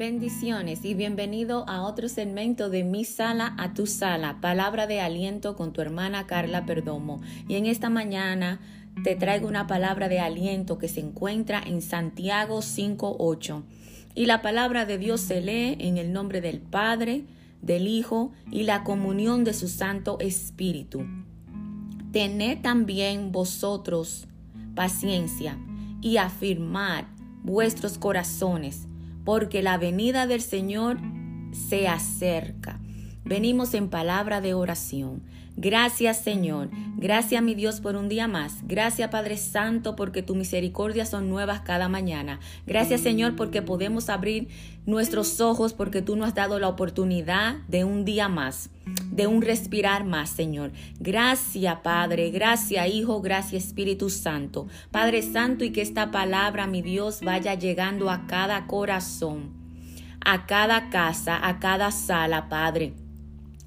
Bendiciones y bienvenido a otro segmento de Mi Sala a Tu Sala, palabra de aliento con tu hermana Carla Perdomo. Y en esta mañana te traigo una palabra de aliento que se encuentra en Santiago 5.8. Y la palabra de Dios se lee en el nombre del Padre, del Hijo y la comunión de su Santo Espíritu. Tened también vosotros paciencia y afirmad vuestros corazones porque la venida del Señor se acerca. Venimos en palabra de oración. Gracias Señor, gracias mi Dios por un día más. Gracias Padre Santo porque tu misericordia son nuevas cada mañana. Gracias Señor porque podemos abrir nuestros ojos porque tú nos has dado la oportunidad de un día más, de un respirar más Señor. Gracias Padre, gracias Hijo, gracias Espíritu Santo. Padre Santo y que esta palabra mi Dios vaya llegando a cada corazón, a cada casa, a cada sala Padre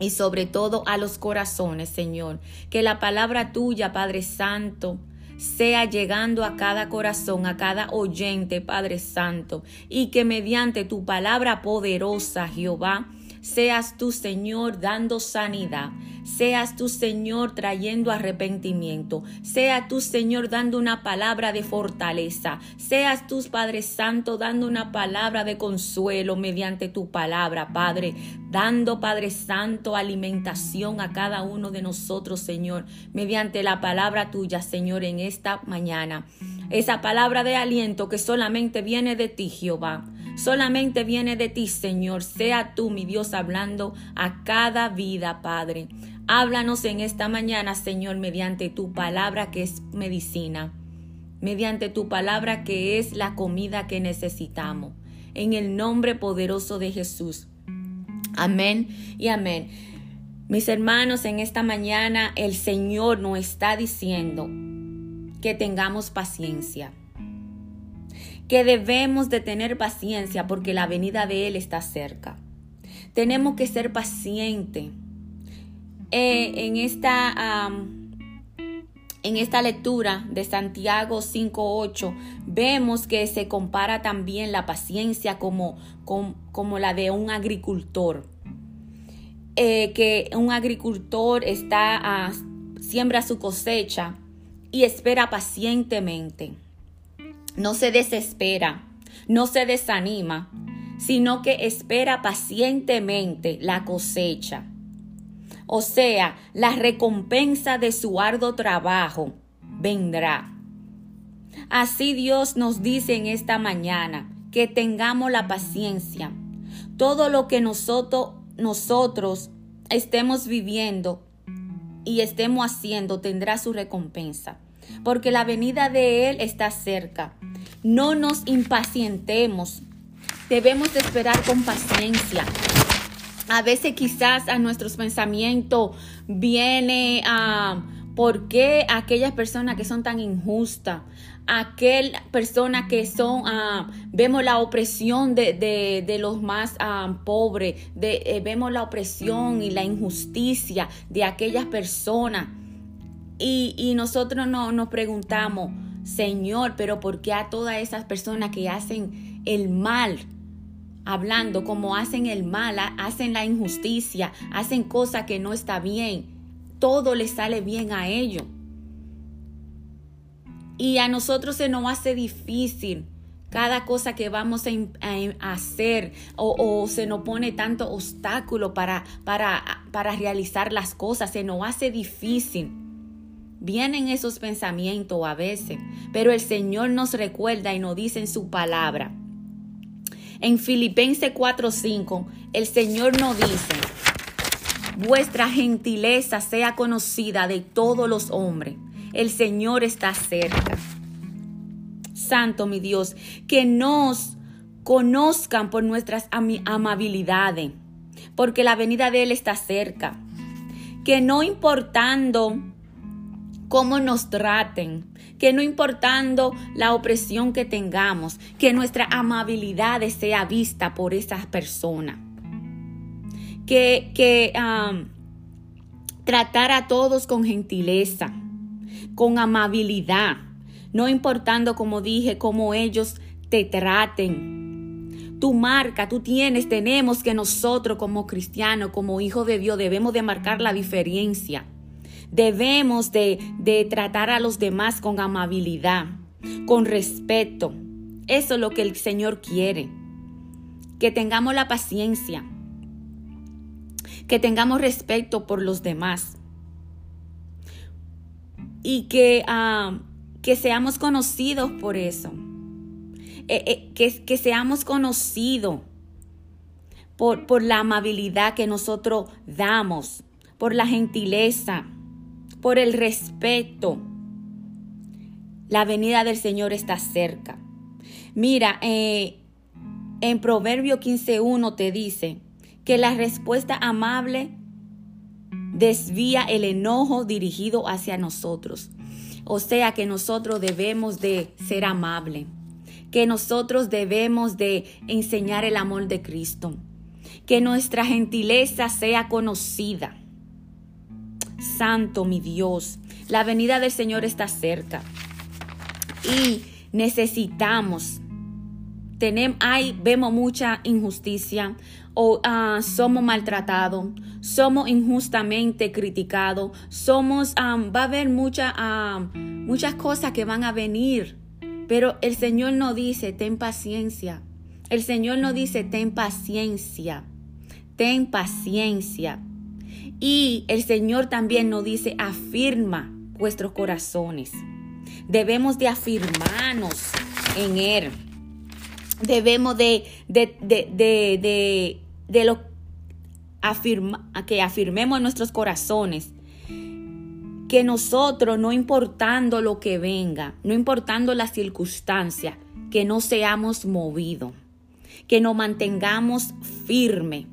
y sobre todo a los corazones, Señor. Que la palabra tuya, Padre Santo, sea llegando a cada corazón, a cada oyente, Padre Santo, y que mediante tu palabra poderosa, Jehová, Seas tú, Señor, dando sanidad. Seas tú, Señor, trayendo arrepentimiento. Sea tú, Señor, dando una palabra de fortaleza. Seas tú, Padre Santo, dando una palabra de consuelo mediante tu palabra, Padre. Dando, Padre Santo, alimentación a cada uno de nosotros, Señor, mediante la palabra tuya, Señor, en esta mañana. Esa palabra de aliento que solamente viene de ti, Jehová. Solamente viene de ti, Señor. Sea tú, mi Dios, hablando a cada vida, Padre. Háblanos en esta mañana, Señor, mediante tu palabra que es medicina, mediante tu palabra que es la comida que necesitamos. En el nombre poderoso de Jesús. Amén y amén. Mis hermanos, en esta mañana el Señor nos está diciendo que tengamos paciencia que debemos de tener paciencia porque la venida de Él está cerca. Tenemos que ser pacientes. Eh, en, esta, en esta lectura de Santiago 5.8 vemos que se compara también la paciencia como, como, la de un agricultor. Eh, que un agricultor está siembra su cosecha y espera pacientemente no se desespera, no se desanima, sino que espera pacientemente la cosecha. O sea, la recompensa de su arduo trabajo vendrá. Así Dios nos dice en esta mañana que tengamos la paciencia. Todo lo que nosotros, nosotros estemos viviendo y estemos haciendo tendrá su recompensa porque la venida de Él está cerca. No nos impacientemos. Debemos esperar con paciencia. A veces quizás a nuestros pensamientos viene a... ¿Por qué aquellas personas que son tan injustas? Aquellas personas que son, ah, vemos la opresión de, los más ah, pobres, de, eh, vemos la opresión y la injusticia de aquellas personas. Y, nosotros no, nos preguntamos, Señor, pero ¿por qué a todas esas personas que hacen el mal, hablando como hacen el mal, hacen la injusticia, hacen cosas que no está bien, todo les sale bien a ellos? Y a nosotros se nos hace difícil cada cosa que vamos a, hacer o, se nos pone tanto obstáculo para, para, para realizar las cosas, se nos hace difícil. Vienen esos pensamientos a veces, pero el Señor nos recuerda y nos dice en su palabra. En Filipenses 4:5, el Señor nos dice, vuestra gentileza sea conocida de todos los hombres. El Señor está cerca. Santo mi Dios, que nos conozcan por nuestras amabilidades, porque la venida de Él está cerca. Que no importando cómo nos traten, que no importando la opresión que tengamos, que nuestra amabilidad sea vista por esas personas. Que, que tratar a todos con gentileza, con amabilidad, no importando, como dije, cómo ellos te traten, tu marca, tú tienes, tenemos que nosotros como cristianos, como hijos de Dios, debemos de marcar la diferencia. Debemos de, de tratar a los demás con amabilidad, con respeto. Eso es lo que el Señor quiere. Que tengamos la paciencia, que tengamos respeto por los demás y que, ah, que seamos conocidos por eso. Eh, eh, que, que, seamos conocidos por, por la amabilidad que nosotros damos, por la gentileza, por el respeto. La venida del Señor está cerca. Mira, eh, en Proverbio 15.1 te dice que la respuesta amable desvía el enojo dirigido hacia nosotros. O sea que nosotros debemos de ser amables, que nosotros debemos de enseñar el amor de Cristo, que nuestra gentileza sea conocida. Santo mi Dios, la venida del Señor está cerca y necesitamos tenemos, hay, vemos mucha injusticia o ah, somos maltratados, somos injustamente criticados, somos, ah, va a haber ah, muchas cosas que van a venir, pero el Señor no dice, ten paciencia. El Señor no dice, ten paciencia, ten paciencia. Y el Señor también nos dice, afirma vuestros corazones. Debemos de afirmarnos en Él. Debemos de, de, de, de, lo que afirmemos en nuestros corazones. Que nosotros, no importando lo que venga, no importando la circunstancia, que no seamos movidos, que nos mantengamos firme,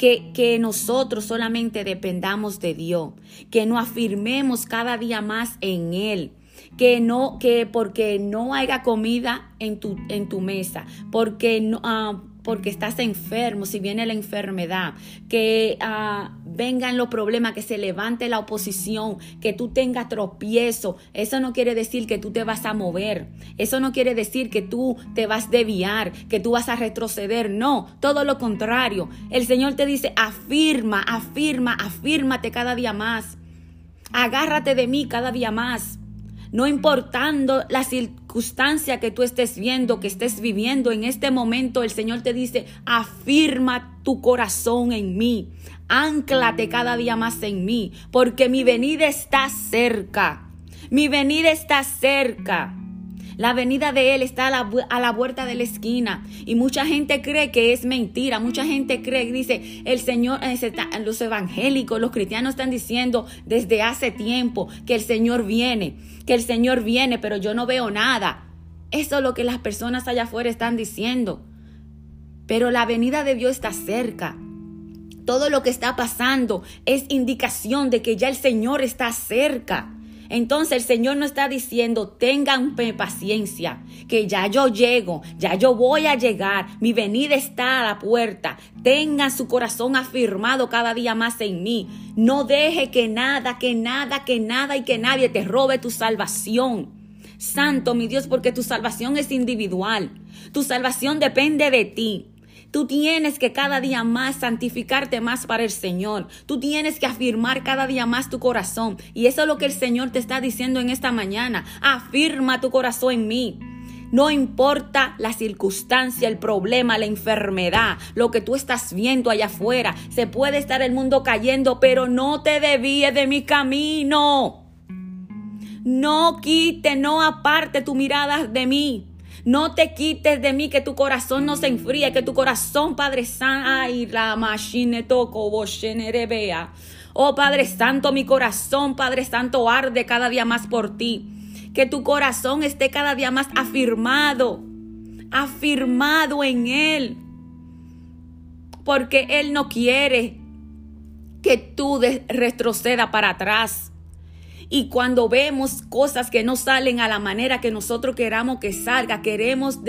que, que, nosotros solamente dependamos de Dios, que nos afirmemos cada día más en Él, que no, que porque no haya comida en tu, en tu mesa, porque no, ah, porque estás enfermo, si viene la enfermedad, que uh, vengan los problemas, que se levante la oposición, que tú tengas tropiezo, eso no quiere decir que tú te vas a mover, eso no quiere decir que tú te vas a desviar, que tú vas a retroceder, no, todo lo contrario. El Señor te dice, afirma, afirma, afírmate cada día más, agárrate de mí cada día más no importando la circunstancia que tú estés viendo, que estés viviendo en este momento, el Señor te dice, afirma tu corazón en mí, anclate cada día más en mí, porque mi venida está cerca, mi venida está cerca. La venida de Él está a la, a la, puerta de la esquina. Y mucha gente cree que es mentira. Mucha gente cree, dice, el Señor, eh, los evangélicos, los cristianos están diciendo desde hace tiempo que el Señor viene, que el Señor viene, pero yo no veo nada. Eso es lo que las personas allá afuera están diciendo. Pero la venida de Dios está cerca. Todo lo que está pasando es indicación de que ya el Señor está cerca. Entonces el Señor no está diciendo, tengan paciencia, que ya yo llego, ya yo voy a llegar, mi venida está a la puerta. Tengan su corazón afirmado cada día más en mí. No deje que nada, que nada, que nada y que nadie te robe tu salvación. Santo mi Dios, porque tu salvación es individual. Tu salvación depende de ti. Tú tienes que cada día más santificarte más para el Señor. Tú tienes que afirmar cada día más tu corazón. Y eso es lo que el Señor te está diciendo en esta mañana. Afirma tu corazón en mí. No importa la circunstancia, el problema, la enfermedad, lo que tú estás viendo allá afuera. Se puede estar el mundo cayendo, pero no te desvíes de mi camino. No quite, no aparte tu mirada de mí. No te quites de mí, que tu corazón no se enfríe, que tu corazón, Padre Santo. Oh Padre Santo, mi corazón, Padre Santo, arde cada día más por ti. Que tu corazón esté cada día más afirmado, afirmado en Él. Porque Él no quiere que tú retrocedas para atrás. Y cuando vemos cosas que no salen a la manera que nosotros queramos que salga, queremos,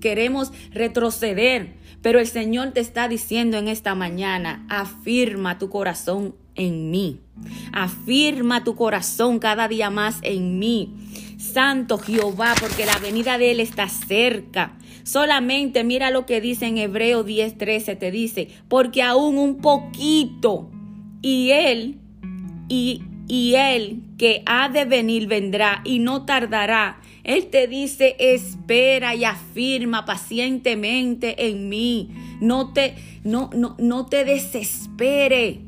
queremos retroceder. Pero el Señor te está diciendo en esta mañana, afirma tu corazón en mí. Afirma tu corazón cada día más en mí. Santo Jehová, porque la venida de Él está cerca. Solamente mira lo que dice en Hebreo 10:13, te dice, porque aún un poquito y él y, y él que ha de venir vendrá y no tardará. Él te dice, espera y afirma pacientemente en mí. No te, no, no, no te desespere.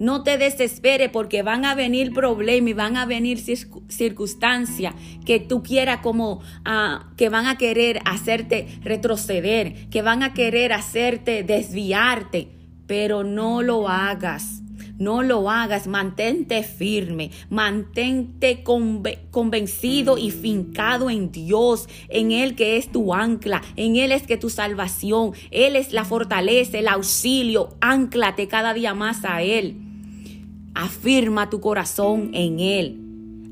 No te desespere porque van a venir problemas y van a venir circunstancias que tú quieras como ah, que van a querer hacerte retroceder, que van a querer hacerte desviarte, pero no lo hagas. No lo hagas, mantente firme, mantente convencido y fincado en Dios, en Él que es tu ancla, en Él es que tu salvación, Él es la fortaleza, el auxilio, anclate cada día más a Él. Afirma tu corazón en Él,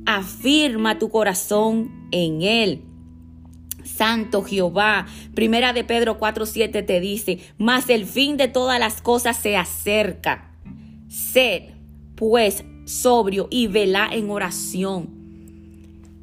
afirma tu corazón en Él. Santo Jehová. Primera de Pedro 4:7 te dice, mas el fin de todas las cosas se acerca. Sed, pues, sobrio y velá en oración.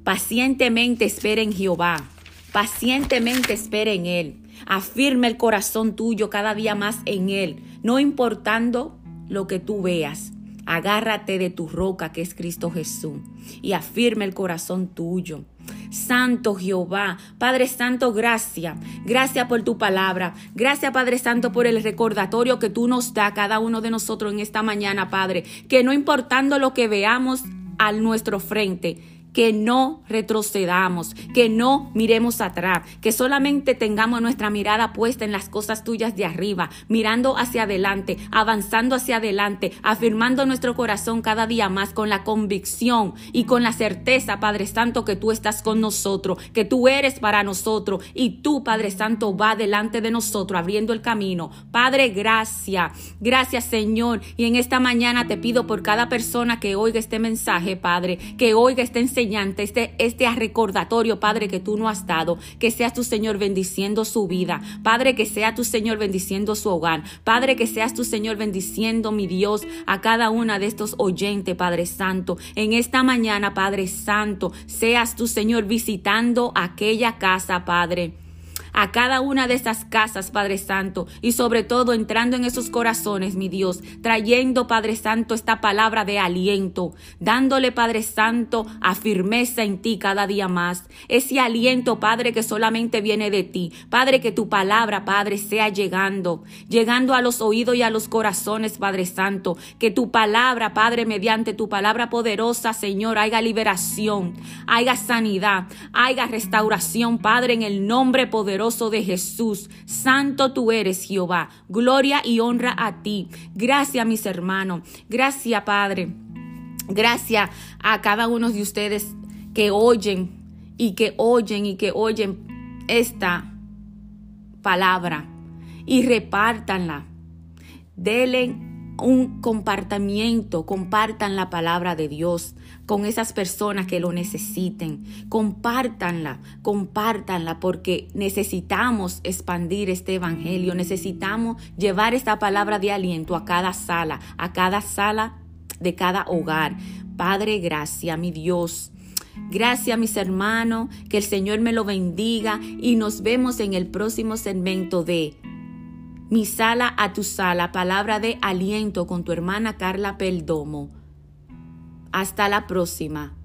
Pacientemente espera en Jehová. Pacientemente espera en Él. Afirma el corazón tuyo cada día más en Él, no importando lo que tú veas. Agárrate de tu roca que es Cristo Jesús y afirma el corazón tuyo. Santo Jehová. Padre Santo, gracias. Gracias por tu palabra. Gracias, Padre Santo, por el recordatorio que tú nos da a cada uno de nosotros en esta mañana, Padre. Que no importando lo que veamos a nuestro frente, que no retrocedamos, que no miremos atrás, que solamente tengamos nuestra mirada puesta en las cosas tuyas de arriba, mirando hacia adelante, avanzando hacia adelante, afirmando nuestro corazón cada día más con la convicción y con la certeza, Padre Santo, que tú estás con nosotros, que tú eres para nosotros y tú, Padre Santo, va delante de nosotros abriendo el camino. Padre, gracias, gracias Señor. Y en esta mañana te pido por cada persona que oiga este mensaje, Padre, que oiga este enseñanza este, este recordatorio, Padre, que tú no has dado. Que seas tu Señor bendiciendo su vida. Padre, que sea tu Señor bendiciendo su hogar. Padre, que seas tu Señor bendiciendo, mi Dios, a cada una de estos oyentes, Padre Santo. En esta mañana, Padre Santo, seas tu Señor visitando aquella casa, Padre a cada una de esas casas, Padre Santo, y sobre todo entrando en esos corazones, mi Dios, trayendo, Padre Santo, esta palabra de aliento, dándole, Padre Santo, a firmeza en ti cada día más. Ese aliento, Padre, que solamente viene de ti. Padre, que tu palabra, Padre, sea llegando, llegando a los oídos y a los corazones, Padre Santo. Que tu palabra, Padre, mediante tu palabra poderosa, Señor, haya liberación, haya sanidad, haya restauración, Padre, en el nombre poderoso de Jesús. Santo tú eres, Jehová. Gloria y honra a ti. Gracias, mis hermanos. Gracias, Padre. Gracias a cada uno de ustedes que oyen y que oyen y que oyen esta palabra y repártanla. Denle un compartimiento, compartan la palabra de Dios con esas personas que lo necesiten. Compártanla, compártanla porque necesitamos expandir este evangelio, necesitamos llevar esta palabra de aliento a cada sala, a cada sala de cada hogar. Padre, gracias, mi Dios. Gracias mis hermanos, que el Señor me lo bendiga y nos vemos en el próximo segmento de mi sala a tu sala, palabra de aliento con tu hermana Carla Peldomo. Hasta la próxima.